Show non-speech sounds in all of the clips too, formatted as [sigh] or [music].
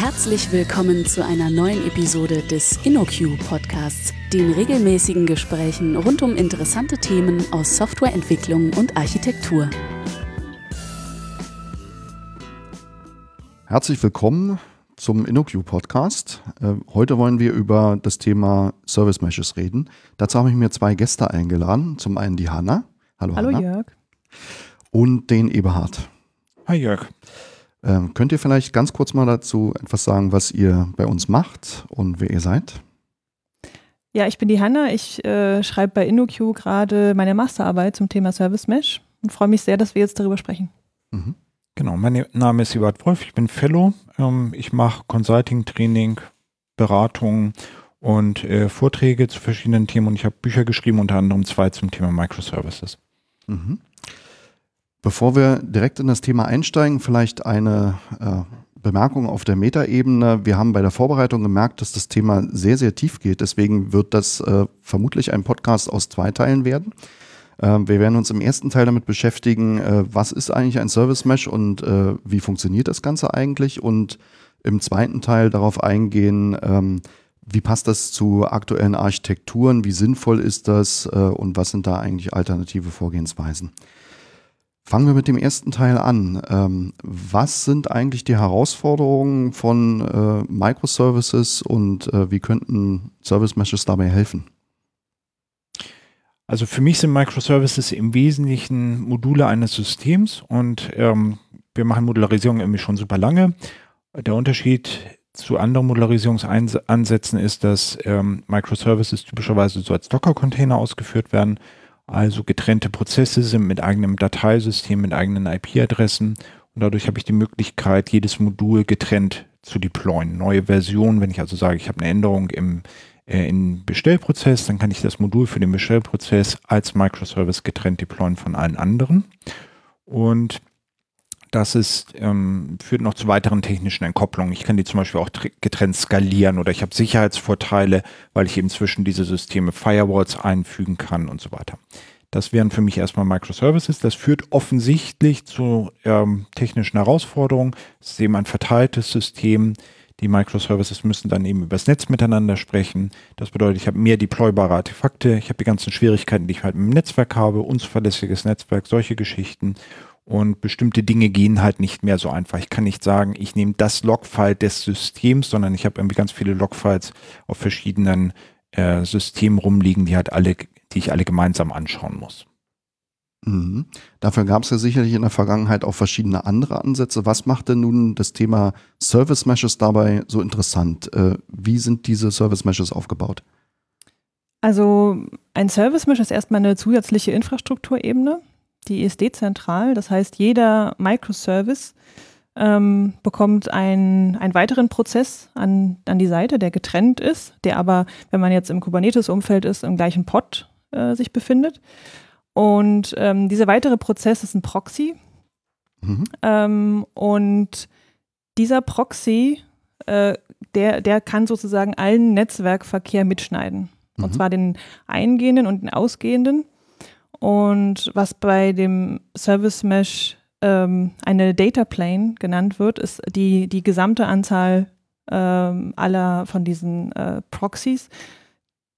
Herzlich willkommen zu einer neuen Episode des InnoQ Podcasts, den regelmäßigen Gesprächen rund um interessante Themen aus Softwareentwicklung und Architektur. Herzlich willkommen zum InnoQ Podcast. Äh, heute wollen wir über das Thema Service Meshes reden. Dazu habe ich mir zwei Gäste eingeladen. Zum einen die Hanna. Hallo, Hallo Hanna. Jörg. Und den Eberhard. Hi Jörg. Ähm, könnt ihr vielleicht ganz kurz mal dazu etwas sagen, was ihr bei uns macht und wer ihr seid? Ja, ich bin die Hanna. Ich äh, schreibe bei InnoQ gerade meine Masterarbeit zum Thema Service Mesh und freue mich sehr, dass wir jetzt darüber sprechen. Mhm. Genau, mein Name ist Ebert Wolf, ich bin Fellow. Ähm, ich mache Consulting, Training, Beratung und äh, Vorträge zu verschiedenen Themen und ich habe Bücher geschrieben, unter anderem zwei zum Thema Microservices. Mhm. Bevor wir direkt in das Thema einsteigen, vielleicht eine äh, Bemerkung auf der Metaebene. Wir haben bei der Vorbereitung gemerkt, dass das Thema sehr, sehr tief geht. Deswegen wird das äh, vermutlich ein Podcast aus zwei Teilen werden. Äh, wir werden uns im ersten Teil damit beschäftigen, äh, was ist eigentlich ein Service Mesh und äh, wie funktioniert das Ganze eigentlich? Und im zweiten Teil darauf eingehen, ähm, wie passt das zu aktuellen Architekturen? Wie sinnvoll ist das? Äh, und was sind da eigentlich alternative Vorgehensweisen? Fangen wir mit dem ersten Teil an. Ähm, was sind eigentlich die Herausforderungen von äh, Microservices und äh, wie könnten Service Meshes dabei helfen? Also für mich sind Microservices im Wesentlichen Module eines Systems und ähm, wir machen Modularisierung irgendwie schon super lange. Der Unterschied zu anderen Modularisierungsansätzen ist, dass ähm, Microservices typischerweise so als Docker-Container ausgeführt werden also getrennte Prozesse sind mit eigenem Dateisystem, mit eigenen IP-Adressen und dadurch habe ich die Möglichkeit, jedes Modul getrennt zu deployen. Neue Versionen, wenn ich also sage, ich habe eine Änderung im äh, im Bestellprozess, dann kann ich das Modul für den Bestellprozess als Microservice getrennt deployen von allen anderen. Und das ist, ähm, führt noch zu weiteren technischen Entkopplungen. Ich kann die zum Beispiel auch getrennt skalieren oder ich habe Sicherheitsvorteile, weil ich eben zwischen diese Systeme Firewalls einfügen kann und so weiter. Das wären für mich erstmal Microservices. Das führt offensichtlich zu ähm, technischen Herausforderungen. Es ist eben ein verteiltes System. Die Microservices müssen dann eben übers Netz miteinander sprechen. Das bedeutet, ich habe mehr deploybare Artefakte. Ich habe die ganzen Schwierigkeiten, die ich halt mit dem Netzwerk habe, unzuverlässiges Netzwerk, solche Geschichten. Und bestimmte Dinge gehen halt nicht mehr so einfach. Ich kann nicht sagen, ich nehme das Logfile des Systems, sondern ich habe irgendwie ganz viele Logfiles auf verschiedenen äh, Systemen rumliegen, die halt alle, die ich alle gemeinsam anschauen muss. Mhm. Dafür gab es ja sicherlich in der Vergangenheit auch verschiedene andere Ansätze. Was macht denn nun das Thema Service Meshes dabei so interessant? Äh, wie sind diese Service Meshes aufgebaut? Also ein Service Mesh ist erstmal eine zusätzliche Infrastrukturebene die ist dezentral. Das heißt, jeder Microservice ähm, bekommt ein, einen weiteren Prozess an, an die Seite, der getrennt ist, der aber, wenn man jetzt im Kubernetes-Umfeld ist, im gleichen Pod äh, sich befindet. Und ähm, dieser weitere Prozess ist ein Proxy. Mhm. Ähm, und dieser Proxy, äh, der, der kann sozusagen allen Netzwerkverkehr mitschneiden. Mhm. Und zwar den eingehenden und den ausgehenden. Und was bei dem Service Mesh ähm, eine Data Plane genannt wird, ist die, die gesamte Anzahl ähm, aller von diesen äh, Proxies,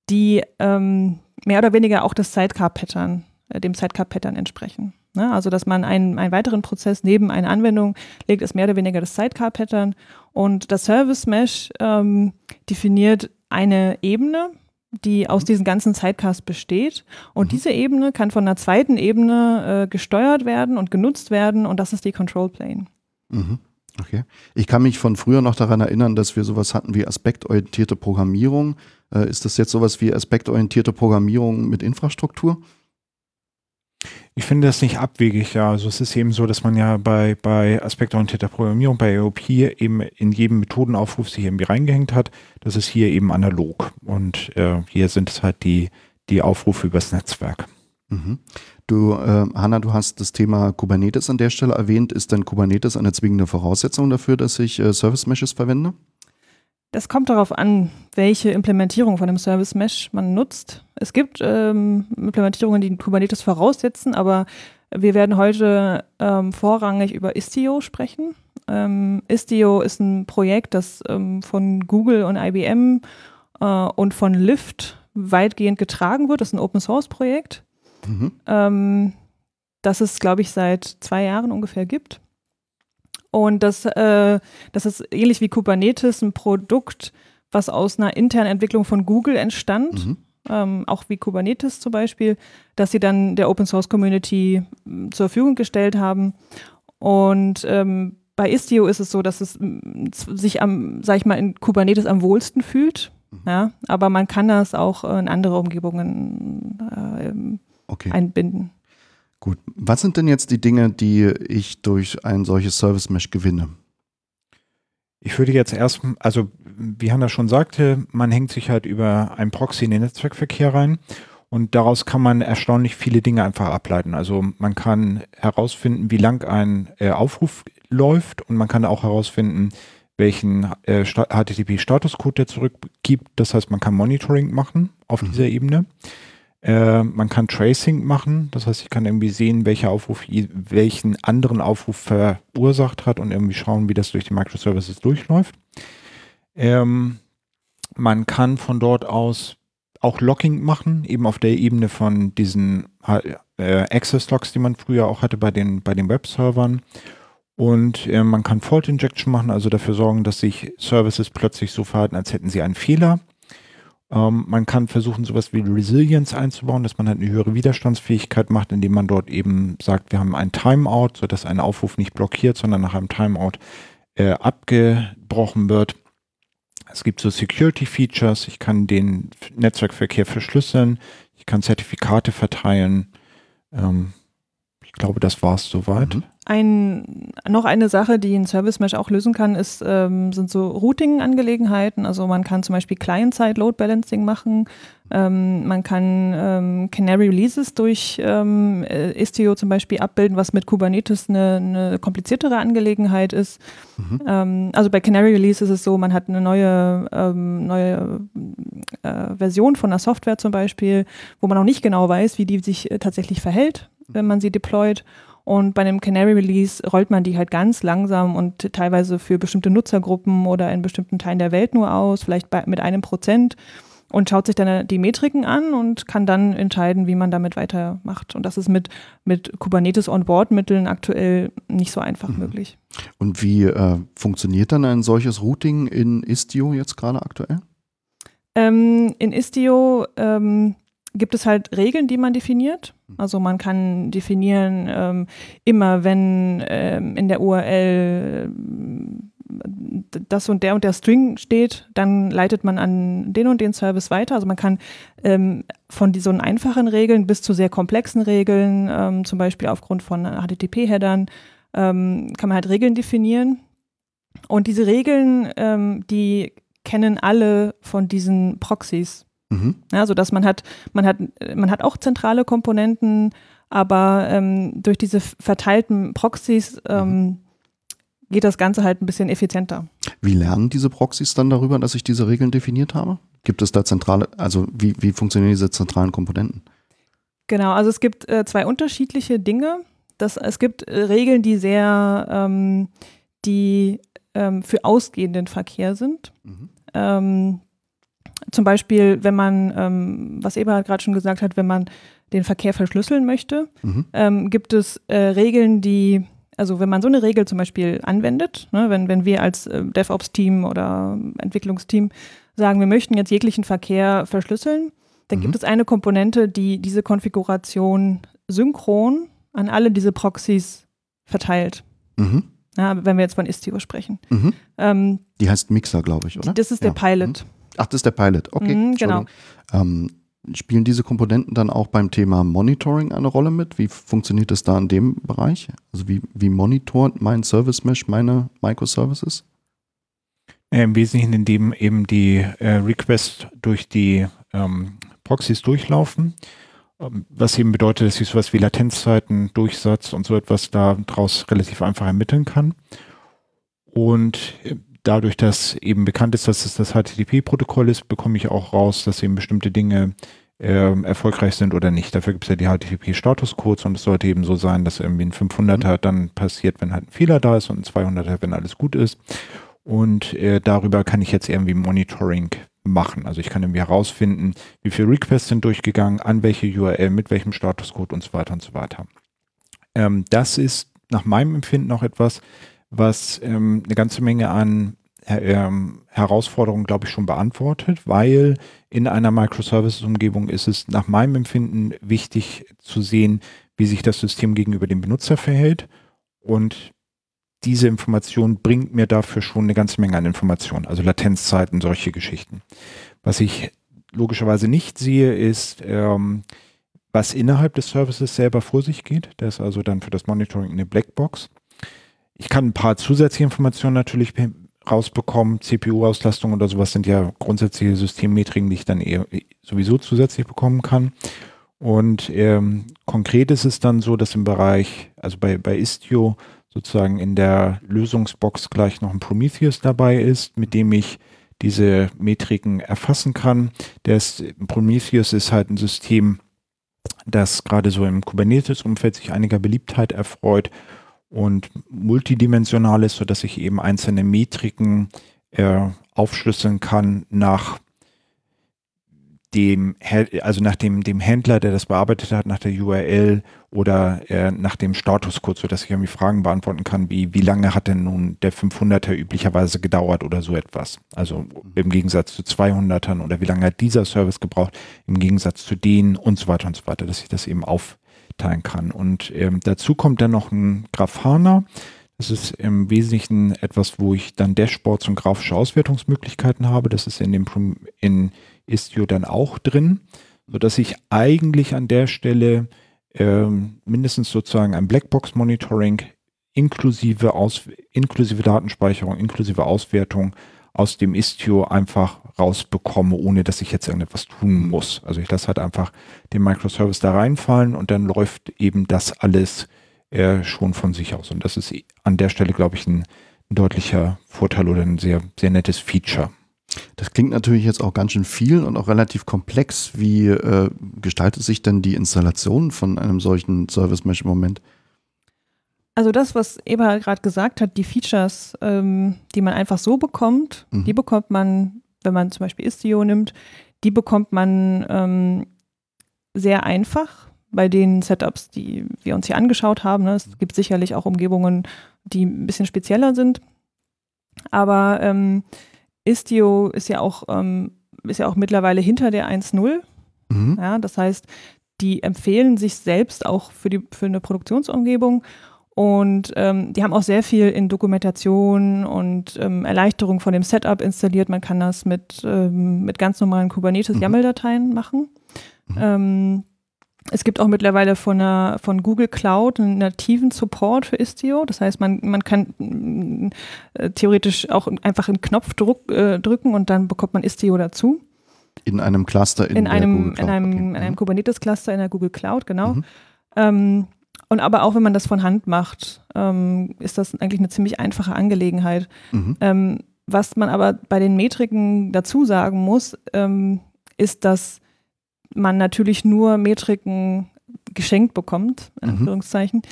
die ähm, mehr oder weniger auch das Sidecar-Pattern, äh, dem Sidecar-Pattern entsprechen. Ne? Also, dass man einen, einen weiteren Prozess neben eine Anwendung legt, ist mehr oder weniger das Sidecar-Pattern. Und das Service Mesh ähm, definiert eine Ebene, die aus diesen ganzen Sidecasts besteht. Und mhm. diese Ebene kann von einer zweiten Ebene äh, gesteuert werden und genutzt werden und das ist die Control Plane. Mhm. Okay. Ich kann mich von früher noch daran erinnern, dass wir sowas hatten wie aspektorientierte Programmierung. Äh, ist das jetzt sowas wie aspektorientierte Programmierung mit Infrastruktur? Ich finde das nicht abwegig, ja. Also es ist eben so, dass man ja bei, bei aspektorientierter Programmierung, bei EOP eben in jedem Methodenaufruf sich irgendwie reingehängt hat. Das ist hier eben analog. Und äh, hier sind es halt die, die Aufrufe übers Netzwerk. Mhm. Du, äh, Hanna, du hast das Thema Kubernetes an der Stelle erwähnt. Ist denn Kubernetes eine zwingende Voraussetzung dafür, dass ich äh, Service Meshes verwende? Das kommt darauf an, welche Implementierung von einem Service Mesh man nutzt. Es gibt ähm, Implementierungen, die Kubernetes voraussetzen, aber wir werden heute ähm, vorrangig über Istio sprechen. Ähm, Istio ist ein Projekt, das ähm, von Google und IBM äh, und von Lyft weitgehend getragen wird. Das ist ein Open Source Projekt, Mhm. ähm, das es, glaube ich, seit zwei Jahren ungefähr gibt. Und das, äh, das ist ähnlich wie Kubernetes ein Produkt, was aus einer internen Entwicklung von Google entstand Mhm. ähm, auch wie Kubernetes zum Beispiel, dass sie dann der Open Source Community m, zur Verfügung gestellt haben. Und ähm, bei Istio ist es so, dass es m, z- sich am, sag ich mal, in Kubernetes am wohlsten fühlt. Ja, aber man kann das auch in andere Umgebungen äh, Okay, einbinden. Gut. Was sind denn jetzt die Dinge, die ich durch ein solches Service Mesh gewinne? Ich würde jetzt erst, also wie Hanna schon sagte, man hängt sich halt über ein Proxy in den Netzwerkverkehr rein und daraus kann man erstaunlich viele Dinge einfach ableiten. Also man kann herausfinden, wie lang ein äh, Aufruf läuft und man kann auch herausfinden, welchen äh, Sta- HTTP-Statuscode der zurückgibt. Das heißt, man kann Monitoring machen auf Mhm. dieser Ebene. Äh, man kann Tracing machen, das heißt, ich kann irgendwie sehen, welcher Aufruf welchen anderen Aufruf verursacht hat und irgendwie schauen, wie das durch die Microservices durchläuft. Ähm, man kann von dort aus auch Locking machen, eben auf der Ebene von diesen äh, Access-Logs, die man früher auch hatte bei den, bei den Webservern. Und äh, man kann Fault Injection machen, also dafür sorgen, dass sich Services plötzlich so verhalten, als hätten sie einen Fehler. Ähm, man kann versuchen, sowas wie Resilience einzubauen, dass man halt eine höhere Widerstandsfähigkeit macht, indem man dort eben sagt, wir haben ein Timeout, sodass ein Aufruf nicht blockiert, sondern nach einem Timeout äh, abgebrochen wird. Es gibt so Security-Features, ich kann den Netzwerkverkehr verschlüsseln, ich kann Zertifikate verteilen. Ähm, ich glaube, das war es soweit. Mhm. Ein, noch eine Sache, die ein Service Mesh auch lösen kann, ist, ähm, sind so Routing-Angelegenheiten. Also man kann zum Beispiel Client-Side-Load Balancing machen. Ähm, man kann ähm, Canary Releases durch ähm, äh, Istio zum Beispiel abbilden, was mit Kubernetes eine, eine kompliziertere Angelegenheit ist. Mhm. Ähm, also bei Canary Release ist es so, man hat eine neue, ähm, neue äh, Version von einer Software zum Beispiel, wo man noch nicht genau weiß, wie die sich äh, tatsächlich verhält, wenn man sie deployt. Und bei einem Canary Release rollt man die halt ganz langsam und teilweise für bestimmte Nutzergruppen oder in bestimmten Teilen der Welt nur aus, vielleicht bei, mit einem Prozent und schaut sich dann die Metriken an und kann dann entscheiden, wie man damit weitermacht. Und das ist mit, mit Kubernetes On-Board-Mitteln aktuell nicht so einfach Mhm. möglich. Und wie äh, funktioniert dann ein solches Routing in Istio jetzt gerade aktuell? Ähm, in Istio ähm, gibt es halt Regeln, die man definiert. Also man kann definieren, ähm, immer wenn ähm, in der URL ähm, das und der und der String steht, dann leitet man an den und den Service weiter. Also man kann ähm, von so einfachen Regeln bis zu sehr komplexen Regeln, ähm, zum Beispiel aufgrund von HTTP-Headern, ähm, kann man halt Regeln definieren. Und diese Regeln, ähm, die kennen alle von diesen Proxys. Mhm. Ja, so dass man hat, man hat, man hat auch zentrale Komponenten, aber ähm, durch diese verteilten Proxys ähm, geht das Ganze halt ein bisschen effizienter. Wie lernen diese Proxys dann darüber, dass ich diese Regeln definiert habe? Gibt es da zentrale, also wie, wie funktionieren diese zentralen Komponenten? Genau, also es gibt äh, zwei unterschiedliche Dinge. Das, es gibt äh, Regeln, die sehr, ähm, die ähm, für ausgehenden Verkehr sind. Mhm. Zum Beispiel, wenn man, ähm, was Eberhard gerade schon gesagt hat, wenn man den Verkehr verschlüsseln möchte, Mhm. ähm, gibt es äh, Regeln, die, also wenn man so eine Regel zum Beispiel anwendet, ne, wenn, wenn wir als äh, DevOps-Team oder Entwicklungsteam sagen, wir möchten jetzt jeglichen Verkehr verschlüsseln, dann Mhm. gibt es eine Komponente, die diese Konfiguration synchron an alle diese Proxys verteilt. Mhm. Ja, wenn wir jetzt von Istio sprechen. Mhm. Ähm, Die heißt Mixer, glaube ich, oder? das ist der Ja. Pilot. Ach, das ist der Pilot. Okay. Mhm, genau. Ähm, spielen diese Komponenten dann auch beim Thema Monitoring eine Rolle mit? Wie funktioniert das da in dem Bereich? Also wie, wie monitort mein Service Mesh meine Microservices? Äh, Im Wesentlichen, indem eben die äh, Requests durch die ähm, Proxys durchlaufen, ähm, was eben bedeutet, dass ich sowas wie Latenzzeiten, Durchsatz und so etwas daraus relativ einfach ermitteln kann. Und äh, dadurch, dass eben bekannt ist, dass es das HTTP-Protokoll ist, bekomme ich auch raus, dass eben bestimmte Dinge äh, erfolgreich sind oder nicht. Dafür gibt es ja die HTTP-Statuscodes und es sollte eben so sein, dass irgendwie ein 500er mhm. dann passiert, wenn halt ein Fehler da ist und ein 200er, wenn alles gut ist. Und äh, darüber kann ich jetzt irgendwie Monitoring machen. Also ich kann irgendwie herausfinden, wie viele Requests sind durchgegangen, an welche URL, mit welchem Statuscode und so weiter und so weiter. Ähm, das ist nach meinem Empfinden auch etwas, was ähm, eine ganze Menge an ähm, Herausforderungen, glaube ich, schon beantwortet, weil in einer Microservices-Umgebung ist es nach meinem Empfinden wichtig zu sehen, wie sich das System gegenüber dem Benutzer verhält. Und diese Information bringt mir dafür schon eine ganze Menge an Informationen, also Latenzzeiten, solche Geschichten. Was ich logischerweise nicht sehe, ist, ähm, was innerhalb des Services selber vor sich geht. Das ist also dann für das Monitoring eine Blackbox. Ich kann ein paar zusätzliche Informationen natürlich rausbekommen. CPU-Auslastung oder sowas sind ja grundsätzliche Systemmetriken, die ich dann eher sowieso zusätzlich bekommen kann. Und ähm, konkret ist es dann so, dass im Bereich, also bei, bei Istio sozusagen in der Lösungsbox gleich noch ein Prometheus dabei ist, mit dem ich diese Metriken erfassen kann. Das Prometheus ist halt ein System, das gerade so im Kubernetes-Umfeld sich einiger Beliebtheit erfreut und multidimensional ist, sodass ich eben einzelne Metriken äh, aufschlüsseln kann nach dem, also nach dem, dem Händler, der das bearbeitet hat, nach der URL oder äh, nach dem Statuscode, sodass ich irgendwie Fragen beantworten kann, wie, wie lange hat denn nun der 500er üblicherweise gedauert oder so etwas. Also im Gegensatz zu 200ern oder wie lange hat dieser Service gebraucht im Gegensatz zu denen und so weiter und so weiter, dass ich das eben aufteilen kann. Und ähm, dazu kommt dann noch ein Grafana. Das ist im Wesentlichen etwas, wo ich dann Dashboards und grafische Auswertungsmöglichkeiten habe. Das ist in dem in Istio dann auch drin, sodass ich eigentlich an der Stelle ähm, mindestens sozusagen ein Blackbox-Monitoring inklusive, Aus inklusive Datenspeicherung, inklusive Auswertung aus dem Istio einfach rausbekomme, ohne dass ich jetzt irgendetwas tun muss. Also ich lasse halt einfach den Microservice da reinfallen und dann läuft eben das alles äh, schon von sich aus. Und das ist an der Stelle, glaube ich, ein, ein deutlicher Vorteil oder ein sehr, sehr nettes Feature. Das klingt natürlich jetzt auch ganz schön viel und auch relativ komplex. Wie äh, gestaltet sich denn die Installation von einem solchen Service Mesh im Moment? Also das, was Eva gerade gesagt hat, die Features, ähm, die man einfach so bekommt, mhm. die bekommt man, wenn man zum Beispiel Istio nimmt, die bekommt man ähm, sehr einfach bei den Setups, die wir uns hier angeschaut haben. Ne? Es gibt sicherlich auch Umgebungen, die ein bisschen spezieller sind. Aber ähm, Istio ist ja auch, ähm, ist ja auch mittlerweile hinter der 1.0. Mhm. Ja, das heißt, die empfehlen sich selbst auch für, die, für eine Produktionsumgebung und ähm, die haben auch sehr viel in Dokumentation und ähm, Erleichterung von dem Setup installiert. Man kann das mit, ähm, mit ganz normalen Kubernetes-YAML-Dateien mhm. machen. Mhm. Ähm, es gibt auch mittlerweile von, einer, von Google Cloud einen nativen Support für Istio. Das heißt, man, man kann äh, theoretisch auch einfach einen Knopf druck, äh, drücken und dann bekommt man Istio dazu. In einem Cluster in, in einem, in einem, okay. in einem mhm. Kubernetes-Cluster in der Google Cloud, genau. Mhm. Und aber auch wenn man das von Hand macht, ähm, ist das eigentlich eine ziemlich einfache Angelegenheit. Mhm. Ähm, was man aber bei den Metriken dazu sagen muss, ähm, ist, dass man natürlich nur Metriken geschenkt bekommt, in mhm. Anführungszeichen,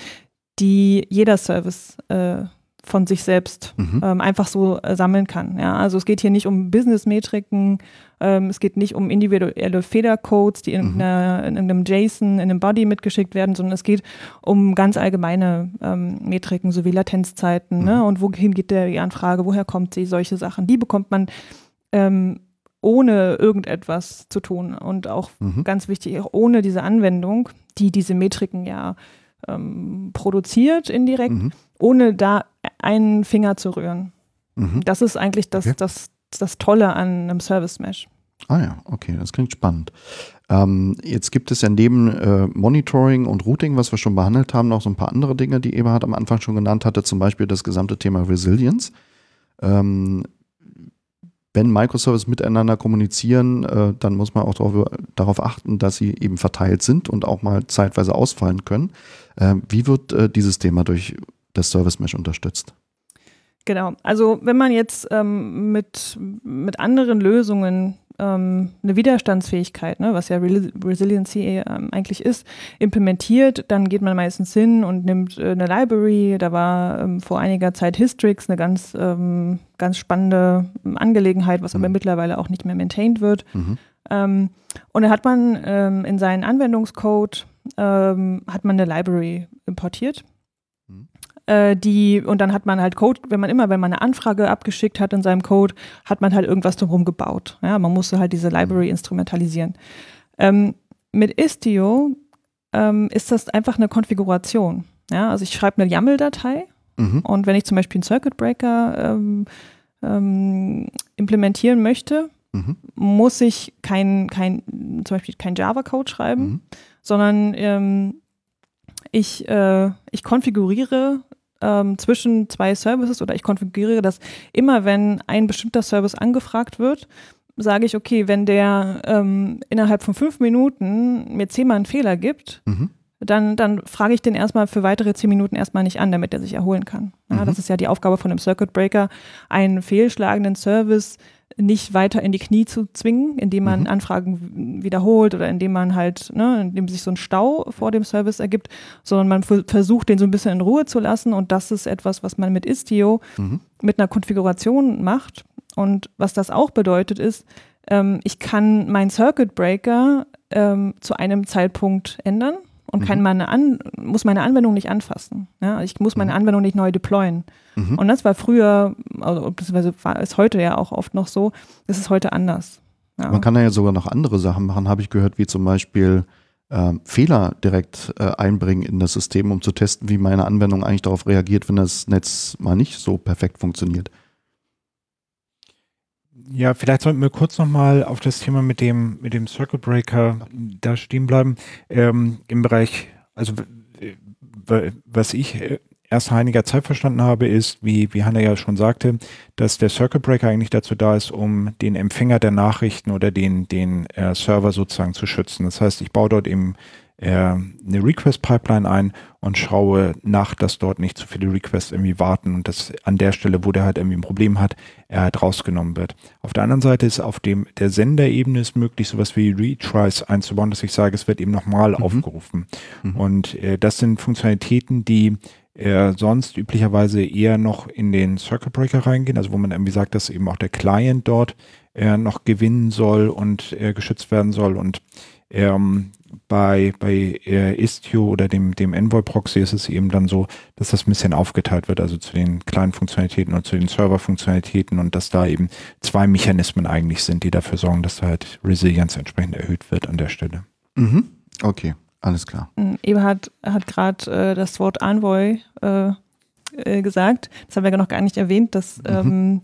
die jeder Service äh, von sich selbst mhm. ähm, einfach so äh, sammeln kann. Ja? Also es geht hier nicht um Business-Metriken, ähm, es geht nicht um individuelle Federcodes, die in, mhm. einer, in, einem JSON, in einem Body mitgeschickt werden, sondern es geht um ganz allgemeine ähm, Metriken, sowie Latenzzeiten ne? mhm. ne? und wohin geht der, die Anfrage, woher kommt sie, solche Sachen. Die bekommt man ähm, ohne irgendetwas zu tun und auch mhm. ganz wichtig, auch ohne diese Anwendung, die diese Metriken ja ähm, produziert indirekt, mhm. Ohne da einen Finger zu rühren. Mhm. Das ist eigentlich das, okay. das, das Tolle an einem Service Mesh. Ah ja, okay, das klingt spannend. Ähm, jetzt gibt es ja neben äh, Monitoring und Routing, was wir schon behandelt haben, noch so ein paar andere Dinge, die Eberhard am Anfang schon genannt hatte, zum Beispiel das gesamte Thema Resilience. Ähm, wenn Microservices miteinander kommunizieren, äh, dann muss man auch darauf, darauf, achten, dass sie eben verteilt sind und auch mal zeitweise ausfallen können. Äh, wie wird äh, dieses Thema durch das Service Mesh unterstützt? Genau, also wenn man jetzt ähm, mit, mit anderen Lösungen ähm, eine Widerstandsfähigkeit, ne, was ja Re Resiliency ähm, eigentlich ist, implementiert, dann geht man meistens hin und nimmt äh, eine Library. Da war ähm, vor einiger Zeit Histrix eine ganz, ähm, ganz spannende Angelegenheit, was mhm. aber mittlerweile auch nicht mehr maintained wird. Mhm. Ähm, und dann hat man ähm, in seinen Anwendungscode hat man eine Library importiert äh, die, und dann hat man halt Code, wenn man immer, wenn man eine Anfrage abgeschickt hat in seinem Code, hat man halt irgendwas drumherum gebaut. Ja, man musste halt diese Library mhm. instrumentalisieren. Ähm, mit Istio ähm, ist das einfach eine Konfiguration. Ja, also ich schreibe eine YAML-Datei mhm. und wenn ich zum Beispiel einen Circuit Breaker ähm, ähm, implementieren möchte, mhm. muss ich kein, kein, zum Beispiel kein Java-Code schreiben, mhm. sondern ähm, ich, äh, ich konfiguriere ähm, zwischen zwei Services oder ich konfiguriere das immer, wenn ein bestimmter Service angefragt wird, sage ich, okay, wenn der ähm, innerhalb von fünf Minuten mir zehnmal einen Fehler gibt, mhm. dann, dann frage ich den erstmal für weitere zehn Minuten erstmal nicht an, damit er sich erholen kann. Ja, mhm. Das ist ja die Aufgabe von einem Circuit Breaker, einen fehlschlagenden Service nicht weiter in die Knie zu zwingen, indem man mhm. Anfragen wiederholt oder indem man halt, ne, indem sich so ein Stau vor dem Service ergibt, sondern man versucht, den so ein bisschen in Ruhe zu lassen und das ist etwas, was man mit Istio mhm. mit einer Konfiguration macht. Und was das auch bedeutet ist, ähm, ich kann meinen Circuit Breaker ähm, zu einem Zeitpunkt ändern und kann mhm. meine An muss meine Anwendung nicht anfassen. Ja? Ich muss meine mhm. Anwendung nicht neu deployen. Mhm. Und das war früher, also beziehungsweise war es heute ja auch oft noch so, das ist heute anders. Ja. Man kann ja sogar noch andere Sachen machen, habe ich gehört, wie zum Beispiel äh, Fehler direkt äh, einbringen in das System, um zu testen, wie meine Anwendung eigentlich darauf reagiert, wenn das Netz mal nicht so perfekt funktioniert. Ja, vielleicht sollten wir kurz nochmal auf das Thema mit dem, mit dem Circuit Breaker da stehen bleiben. Ähm, Im Bereich, also was ich äh, erst einiger Zeit verstanden habe, ist, wie, wie Hanna ja schon sagte, dass der Circuit Breaker eigentlich dazu da ist, um den Empfänger der Nachrichten oder den, den äh, Server sozusagen zu schützen. Das heißt, ich baue dort eben äh, eine Request-Pipeline ein und schaue nach, dass dort nicht zu viele Requests irgendwie warten und dass an der Stelle, wo der halt irgendwie ein Problem hat, er halt rausgenommen wird. Auf der anderen Seite ist auf dem der Senderebene ist möglich, sowas wie Retries einzubauen, dass ich sage, es wird eben nochmal mhm. aufgerufen. Mhm. Und äh, das sind Funktionalitäten, die äh, sonst üblicherweise eher noch in den Circuit Breaker reingehen, also wo man irgendwie sagt, dass eben auch der Client dort äh, noch gewinnen soll und äh, geschützt werden soll und ähm, bei, bei äh, Istio oder dem, dem Envoy-Proxy ist es eben dann so, dass das ein bisschen aufgeteilt wird, also zu den kleinen Funktionalitäten und zu den Server-Funktionalitäten und dass da eben zwei Mechanismen eigentlich sind, die dafür sorgen, dass da halt Resilienz entsprechend erhöht wird an der Stelle. Mhm. Okay, alles klar. Mhm. Eberhard hat gerade äh, das Wort Envoy äh, äh, gesagt. Das haben wir noch gar nicht erwähnt, dass mhm. ähm,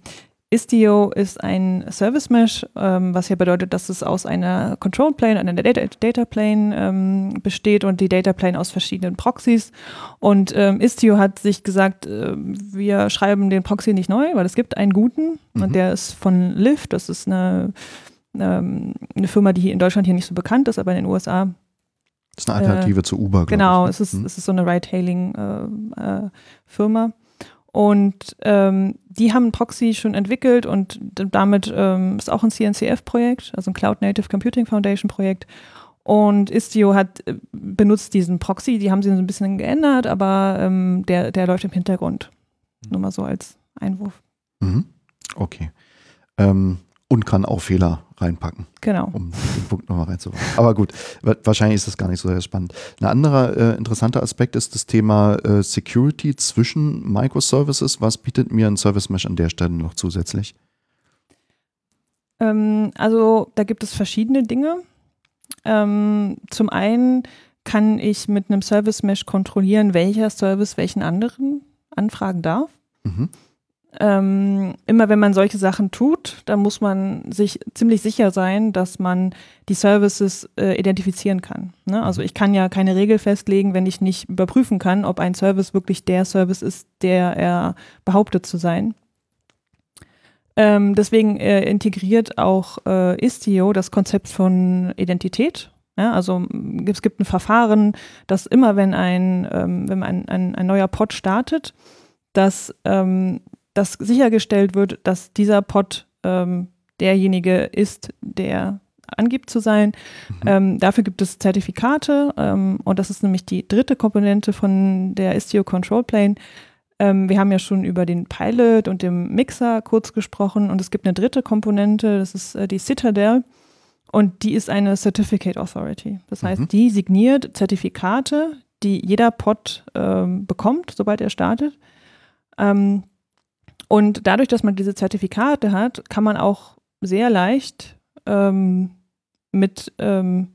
Istio ist ein Service Mesh, ähm, was ja bedeutet, dass es aus einer Control Plane, einer Data, Data Plane ähm, besteht und die Data Plane aus verschiedenen Proxys. Und ähm, Istio hat sich gesagt, äh, wir schreiben den Proxy nicht neu, weil es gibt einen guten mhm. und der ist von Lyft. Das ist eine, ähm, eine Firma, die hier in Deutschland hier nicht so bekannt ist, aber in den USA das ist eine Alternative äh, zu Uber, Genau, ich, ne? es, ist, mhm. es ist so eine Ride-Hailing-Firma. Äh, äh, und ähm, die haben Proxy schon entwickelt und damit ähm, ist auch ein CNCF-Projekt, also ein Cloud Native Computing Foundation Projekt. Und Istio hat äh, benutzt diesen Proxy, die haben sie so ein bisschen geändert, aber ähm, der, der läuft im Hintergrund. Nur mal so als Einwurf. Mhm. Okay. Ähm, und kann auch Fehler reinpacken. Genau. Um den Punkt nochmal reinzubauen. Aber gut, wahrscheinlich ist das gar nicht so sehr spannend. Ein anderer äh, interessanter Aspekt ist das Thema äh, Security zwischen Microservices. Was bietet mir ein Service Mesh an der Stelle noch zusätzlich? Ähm, also da gibt es verschiedene Dinge. Ähm, zum einen kann ich mit einem Service Mesh kontrollieren, welcher Service welchen anderen anfragen darf. Mhm ähm, immer wenn man solche Sachen tut, dann muss man sich ziemlich sicher sein, dass man die Services äh, identifizieren kann. Ne? Also ich kann ja keine Regel festlegen, wenn ich nicht überprüfen kann, ob ein Service wirklich der Service ist, der er behauptet zu sein. Ähm, deswegen äh, integriert auch äh, Istio das Konzept von Identität. Ja, also es gibt ein Verfahren, dass immer wenn ein, ähm, wenn ein, ein, ein neuer Pod startet, dass ähm, dass sichergestellt wird, dass dieser Pod ähm, derjenige ist, der angibt zu sein. Mhm. Ähm, dafür gibt es Zertifikate ähm, und das ist nämlich die dritte Komponente von der Istio Control Plane. Ähm, wir haben ja schon über den Pilot und den Mixer kurz gesprochen und es gibt eine dritte Komponente, das ist äh, die Citadel und die ist eine Certificate Authority. Das heißt, mhm. die signiert Zertifikate, die jeder Pod ähm, bekommt, sobald er startet. Ähm, und dadurch, dass man diese Zertifikate hat, kann man auch sehr leicht ähm, mit ähm,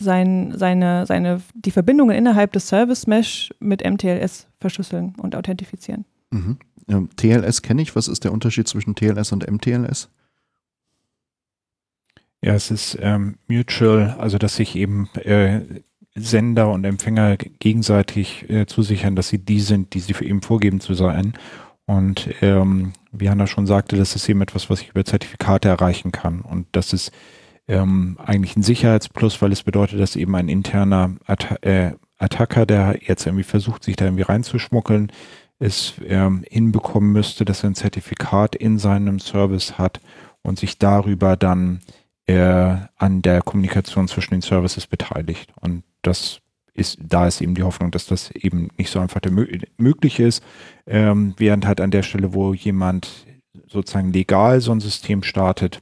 sein, seine, seine, die Verbindungen innerhalb des Service Mesh mit MTLS verschlüsseln und authentifizieren. Mhm. Ja, TLS kenne ich. Was ist der Unterschied zwischen TLS und MTLS? Ja, es ist ähm, mutual, also dass sich eben äh, Sender und Empfänger gegenseitig äh, zusichern, dass sie die sind, die sie für eben vorgeben zu sein. Und ähm, wie Hanna schon sagte, das ist eben etwas, was ich über Zertifikate erreichen kann. Und das ist ähm, eigentlich ein Sicherheitsplus, weil es bedeutet, dass eben ein interner At äh, Attacker, der jetzt irgendwie versucht, sich da irgendwie reinzuschmuggeln, es ähm, hinbekommen müsste, dass er ein Zertifikat in seinem Service hat und sich darüber dann äh, an der Kommunikation zwischen den Services beteiligt. Und das ist, da ist eben die Hoffnung, dass das eben nicht so einfach möglich ist, ähm, während halt an der Stelle, wo jemand sozusagen legal so ein System startet,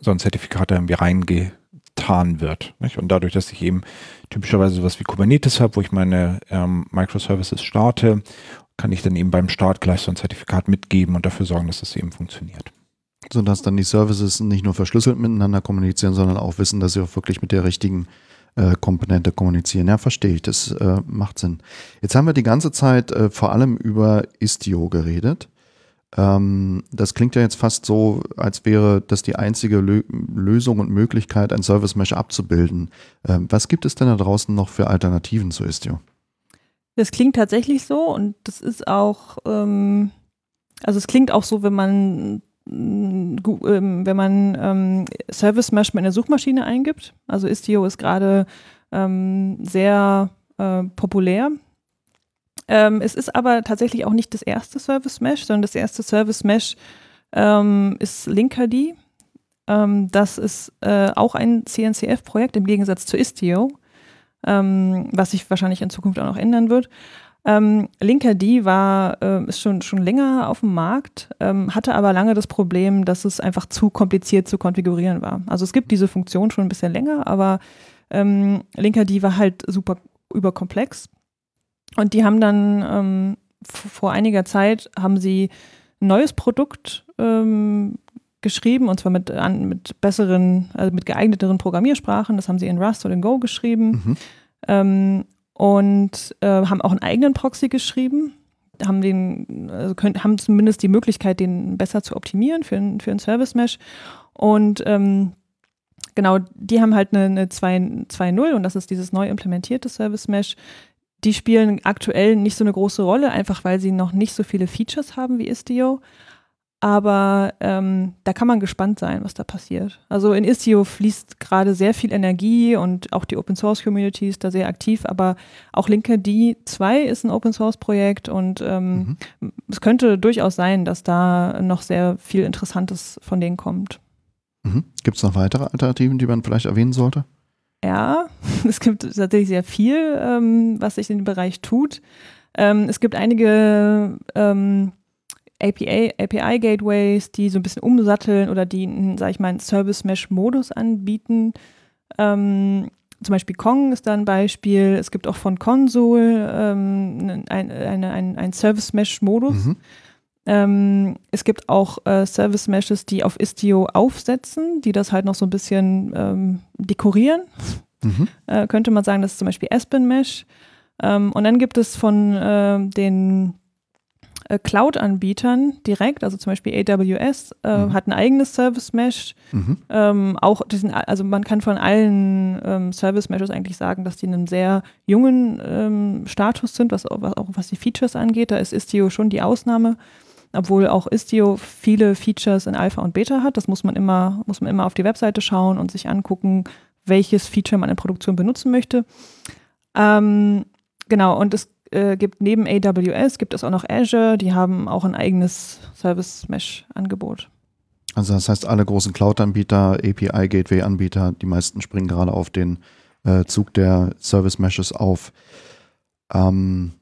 so ein Zertifikat irgendwie reingetan wird. Nicht? Und dadurch, dass ich eben typischerweise sowas wie Kubernetes habe, wo ich meine ähm, Microservices starte, kann ich dann eben beim Start gleich so ein Zertifikat mitgeben und dafür sorgen, dass das eben funktioniert. Sodass dann die Services nicht nur verschlüsselt miteinander kommunizieren, sondern auch wissen, dass sie auch wirklich mit der richtigen äh, Komponente kommunizieren. Ja, verstehe ich, das äh, macht Sinn. Jetzt haben wir die ganze Zeit äh, vor allem über Istio geredet. Ähm, das klingt ja jetzt fast so, als wäre das die einzige Lö Lösung und Möglichkeit, ein Service Mesh abzubilden. Ähm, was gibt es denn da draußen noch für Alternativen zu Istio? Das klingt tatsächlich so und das ist auch, ähm, also es klingt auch so, wenn man wenn man ähm, Service Mesh mit einer Suchmaschine eingibt. Also Istio ist gerade ähm, sehr äh, populär ähm, es ist aber tatsächlich auch nicht das erste Service Mesh, sondern das erste Service Mesh ähm, ist Linkerd. Ähm, das ist äh, auch ein CNCF-Projekt im Gegensatz zu Istio, ähm, was sich wahrscheinlich in Zukunft auch noch ändern wird. Ähm, Linkerd war, äh, ist schon, schon länger auf dem Markt, ähm, hatte aber lange das Problem, dass es einfach zu kompliziert zu konfigurieren war. Also es gibt diese Funktion schon ein bisschen länger, aber ähm, Linkerd war halt super überkomplex. Und die haben dann ähm, vor einiger Zeit haben sie ein neues Produkt ähm, geschrieben und zwar mit, an, mit besseren, also mit geeigneteren Programmiersprachen. Das haben sie in Rust oder in Go geschrieben mhm. ähm, und äh, haben auch einen eigenen Proxy geschrieben. Haben den, also können, haben zumindest die Möglichkeit, den besser zu optimieren für, ein, für ein Service Mesh. Und ähm, genau, die haben halt eine, eine 2.0 und das ist dieses neu implementierte Service Mesh, die spielen aktuell nicht so eine große Rolle, einfach weil sie noch nicht so viele Features haben wie Istio. Aber ähm, da kann man gespannt sein, was da passiert. Also in Istio fließt gerade sehr viel Energie und auch die Open Source Community ist da sehr aktiv, aber auch Linkerd 2 ist ein Open Source Projekt und ähm, mhm. es könnte durchaus sein, dass da noch sehr viel Interessantes von denen kommt. Mhm. Gibt es noch weitere Alternativen, die man vielleicht erwähnen sollte? Ja, [laughs] es gibt tatsächlich sehr viel, ähm, was sich in dem Bereich tut. Ähm, es gibt einige ähm, API-Gateways, die so ein bisschen umsatteln oder die, sag ich mal, einen Service-Mesh-Modus anbieten. Ähm, zum Beispiel Kong ist da ein Beispiel. Es gibt auch von Console ähm, ein, eine, ein, ein Service-Mesh-Modus. Mhm. Ähm, es gibt auch äh, Service Meshes, die auf Istio aufsetzen, die das halt noch so ein bisschen ähm, dekorieren. Mhm. Äh, könnte man sagen, das ist zum Beispiel Aspen Mesh. Ähm, und dann gibt es von äh, den Cloud-Anbietern direkt, also zum Beispiel AWS äh, mhm. hat ein eigenes Service Mesh. Mhm. Ähm, auch diesen, also man kann von allen ähm, Service Meshes eigentlich sagen, dass die in einem sehr jungen ähm, Status sind, was, was, auch was die Features angeht. Da ist Istio schon die Ausnahme obwohl auch Istio viele Features in Alpha und Beta hat. Das muss man immer, muss man immer auf die Webseite schauen und sich angucken, welches Feature man in Produktion benutzen möchte. Ähm, genau, und es äh, gibt neben AWS gibt es auch noch Azure, die haben auch ein eigenes Service Mesh Angebot. Also das heißt, alle großen Cloud-Anbieter, API-Gateway-Anbieter, die meisten springen gerade auf den äh, Zug der Service-Meshes auf. Ähm,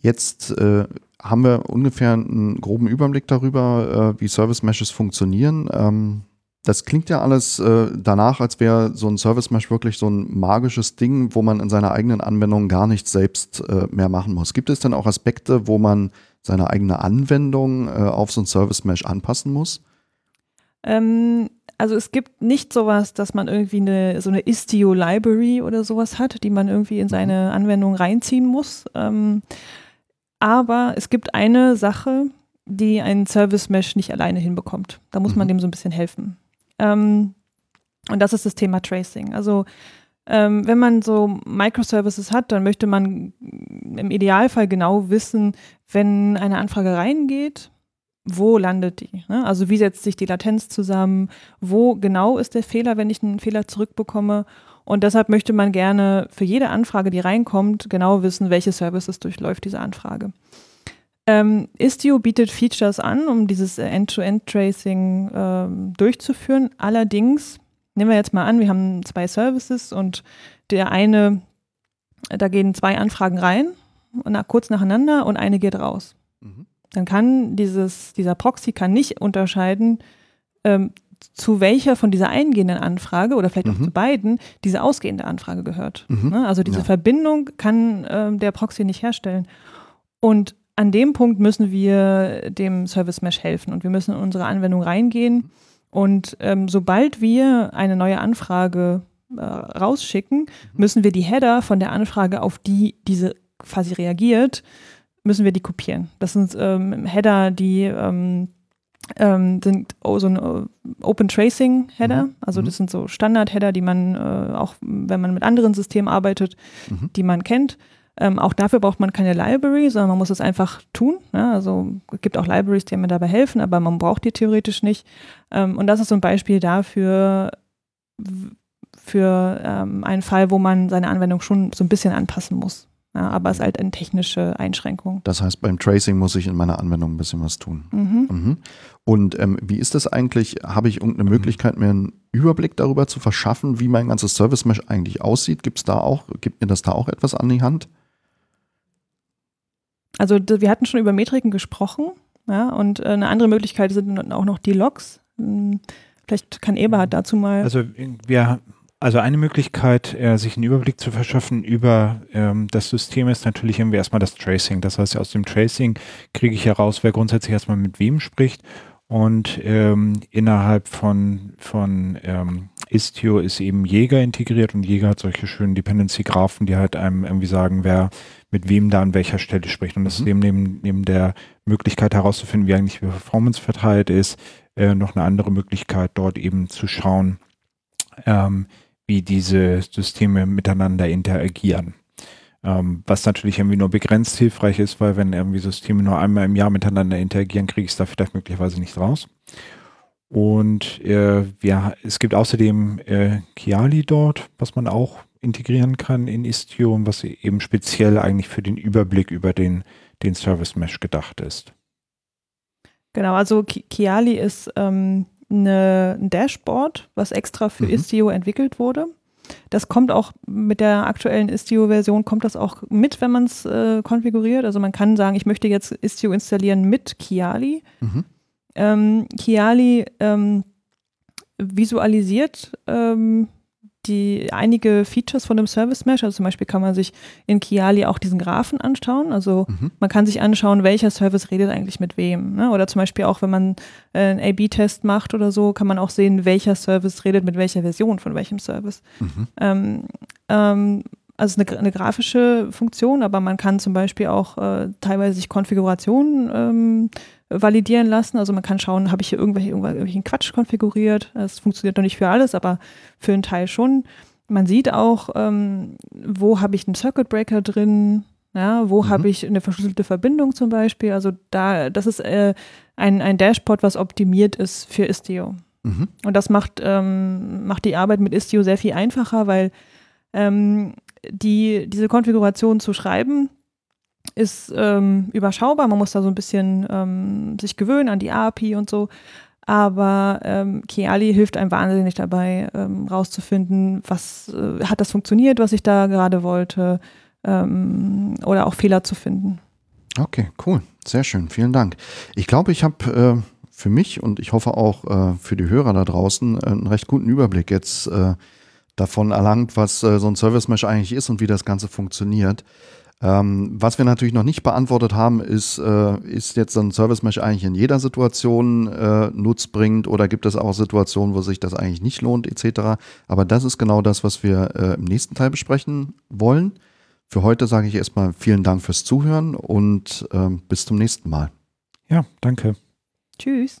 jetzt äh, haben wir ungefähr einen groben Überblick darüber, äh, wie Service-Meshes funktionieren. Ähm, das klingt ja alles äh, danach, als wäre so ein Service Mesh wirklich so ein magisches Ding, wo man in seiner eigenen Anwendung gar nichts selbst äh, mehr machen muss. Gibt es denn auch Aspekte, wo man seine eigene Anwendung äh, auf so ein Service Mesh anpassen muss? Ähm, also es gibt nicht sowas, dass man irgendwie eine, so eine Istio-Library oder sowas hat, die man irgendwie in seine mhm. Anwendung reinziehen muss. Ähm, aber es gibt eine Sache, die ein Service Mesh nicht alleine hinbekommt. Da muss man mhm. dem so ein bisschen helfen. Ähm, und das ist das Thema Tracing. Also ähm, wenn man so Microservices hat, dann möchte man im Idealfall genau wissen, wenn eine Anfrage reingeht, wo landet die? Ne? Also wie setzt sich die Latenz zusammen? Wo genau ist der Fehler, wenn ich einen Fehler zurückbekomme? Und deshalb möchte man gerne für jede Anfrage, die reinkommt, genau wissen, welche Services durchläuft diese Anfrage. Ähm, Istio bietet Features an, um dieses End-to-End-Tracing ähm, durchzuführen. Allerdings, nehmen wir jetzt mal an, wir haben zwei Services und der eine, da gehen zwei Anfragen rein, kurz nacheinander und eine geht raus. Mhm. Dann kann dieses, dieser Proxy kann nicht unterscheiden, ähm, zu welcher von dieser eingehenden Anfrage oder vielleicht auch mhm. zu beiden diese ausgehende Anfrage gehört. Mhm. Ne? Also diese ja. Verbindung kann ähm, der Proxy nicht herstellen. Und an dem Punkt müssen wir dem Service Mesh helfen und wir müssen in unsere Anwendung reingehen. Und ähm, sobald wir eine neue Anfrage äh, rausschicken, mhm. müssen wir die Header von der Anfrage, auf die diese quasi reagiert, müssen wir die kopieren. Das sind ähm, Header, die ähm, ähm, sind oh, so ein äh, Open Tracing Header. Mhm. Also das mhm. sind so Standard Header, die man äh, auch, wenn man mit anderen Systemen arbeitet, mhm. die man kennt. Ähm, auch dafür braucht man keine Library, sondern man muss es einfach tun. Ja? Also es gibt auch Libraries, die mir dabei helfen, aber man braucht die theoretisch nicht. Ähm, und das ist so ein Beispiel dafür, für ähm, einen Fall, wo man seine Anwendung schon so ein bisschen anpassen muss. Ja, aber es ist halt eine technische Einschränkung. Das heißt, beim Tracing muss ich in meiner Anwendung ein bisschen was tun. Mhm. Mhm. Und ähm, wie ist das eigentlich? Habe ich irgendeine Möglichkeit, mir einen Überblick darüber zu verschaffen, wie mein ganzes Service Mesh eigentlich aussieht? Gibt es da auch, gibt mir das da auch etwas an die Hand? Also wir hatten schon über Metriken gesprochen, ja, und äh, eine andere Möglichkeit sind auch noch die Logs. Hm, vielleicht kann Eberhard dazu mal. Also wir also eine Möglichkeit, äh, sich einen Überblick zu verschaffen über ähm, das System ist natürlich irgendwie erstmal das Tracing. Das heißt, aus dem Tracing kriege ich heraus, wer grundsätzlich erstmal mit wem spricht. Und ähm, innerhalb von, von ähm, Istio ist eben Jäger integriert und Jäger hat solche schönen Dependency-Graphen, die halt einem irgendwie sagen, wer mit wem da an welcher Stelle spricht. Und das mhm. ist eben neben, neben der Möglichkeit herauszufinden, wie eigentlich die Performance verteilt ist, äh, noch eine andere Möglichkeit, dort eben zu schauen, ähm, wie diese Systeme miteinander interagieren. Ähm, was natürlich irgendwie nur begrenzt hilfreich ist, weil wenn irgendwie Systeme nur einmal im Jahr miteinander interagieren, kriege ich es da vielleicht möglicherweise nicht raus. Und äh, ja, es gibt außerdem äh, Kiali dort, was man auch integrieren kann in Istio und was eben speziell eigentlich für den Überblick über den, den Service Mesh gedacht ist. Genau, also Kiali ist ähm, eine, ein Dashboard, was extra für mhm. Istio entwickelt wurde. Das kommt auch mit der aktuellen Istio-Version, kommt das auch mit, wenn man es äh, konfiguriert. Also man kann sagen, ich möchte jetzt Istio installieren mit Kiali. Mhm. Ähm, Kiali ähm, visualisiert ähm, die einige Features von dem Service Mesh. Also zum Beispiel kann man sich in Kiali auch diesen Graphen anschauen. Also mhm. man kann sich anschauen, welcher Service redet eigentlich mit wem. Ne? Oder zum Beispiel auch, wenn man äh, einen A-B-Test macht oder so, kann man auch sehen, welcher Service redet mit welcher Version von welchem Service. Mhm. Ähm, ähm, also eine, eine, grafische Funktion, aber man kann zum Beispiel auch äh, teilweise sich Konfigurationen ähm, validieren lassen. Also man kann schauen, habe ich hier irgendwelche, irgendwelchen Quatsch konfiguriert. Das funktioniert noch nicht für alles, aber für einen Teil schon. Man sieht auch, ähm, wo habe ich einen Circuit Breaker drin, ja, wo mhm. habe ich eine verschlüsselte Verbindung zum Beispiel. Also da, das ist äh, ein, ein Dashboard, was optimiert ist für Istio. Mhm. Und das macht, ähm, macht die Arbeit mit Istio sehr viel einfacher, weil ähm, die, diese Konfiguration zu schreiben, ist ähm, überschaubar. Man muss da so ein bisschen ähm, sich gewöhnen an die API und so. Aber ähm, Kiali hilft einem wahnsinnig dabei, ähm, rauszufinden, was äh, hat das funktioniert, was ich da gerade wollte, ähm, oder auch Fehler zu finden. Okay, cool. Sehr schön. Vielen Dank. Ich glaube, ich habe äh, für mich und ich hoffe auch äh, für die Hörer da draußen einen recht guten Überblick jetzt äh, davon erlangt, was äh, so ein Service Mesh eigentlich ist und wie das Ganze funktioniert. Ähm, was wir natürlich noch nicht beantwortet haben, ist, äh, ist jetzt ein Service Mesh eigentlich in jeder Situation äh, nutzbringend oder gibt es auch Situationen, wo sich das eigentlich nicht lohnt, etc. Aber das ist genau das, was wir äh, im nächsten Teil besprechen wollen. Für heute sage ich erstmal vielen Dank fürs Zuhören und ähm, bis zum nächsten Mal. Ja, danke. Tschüss.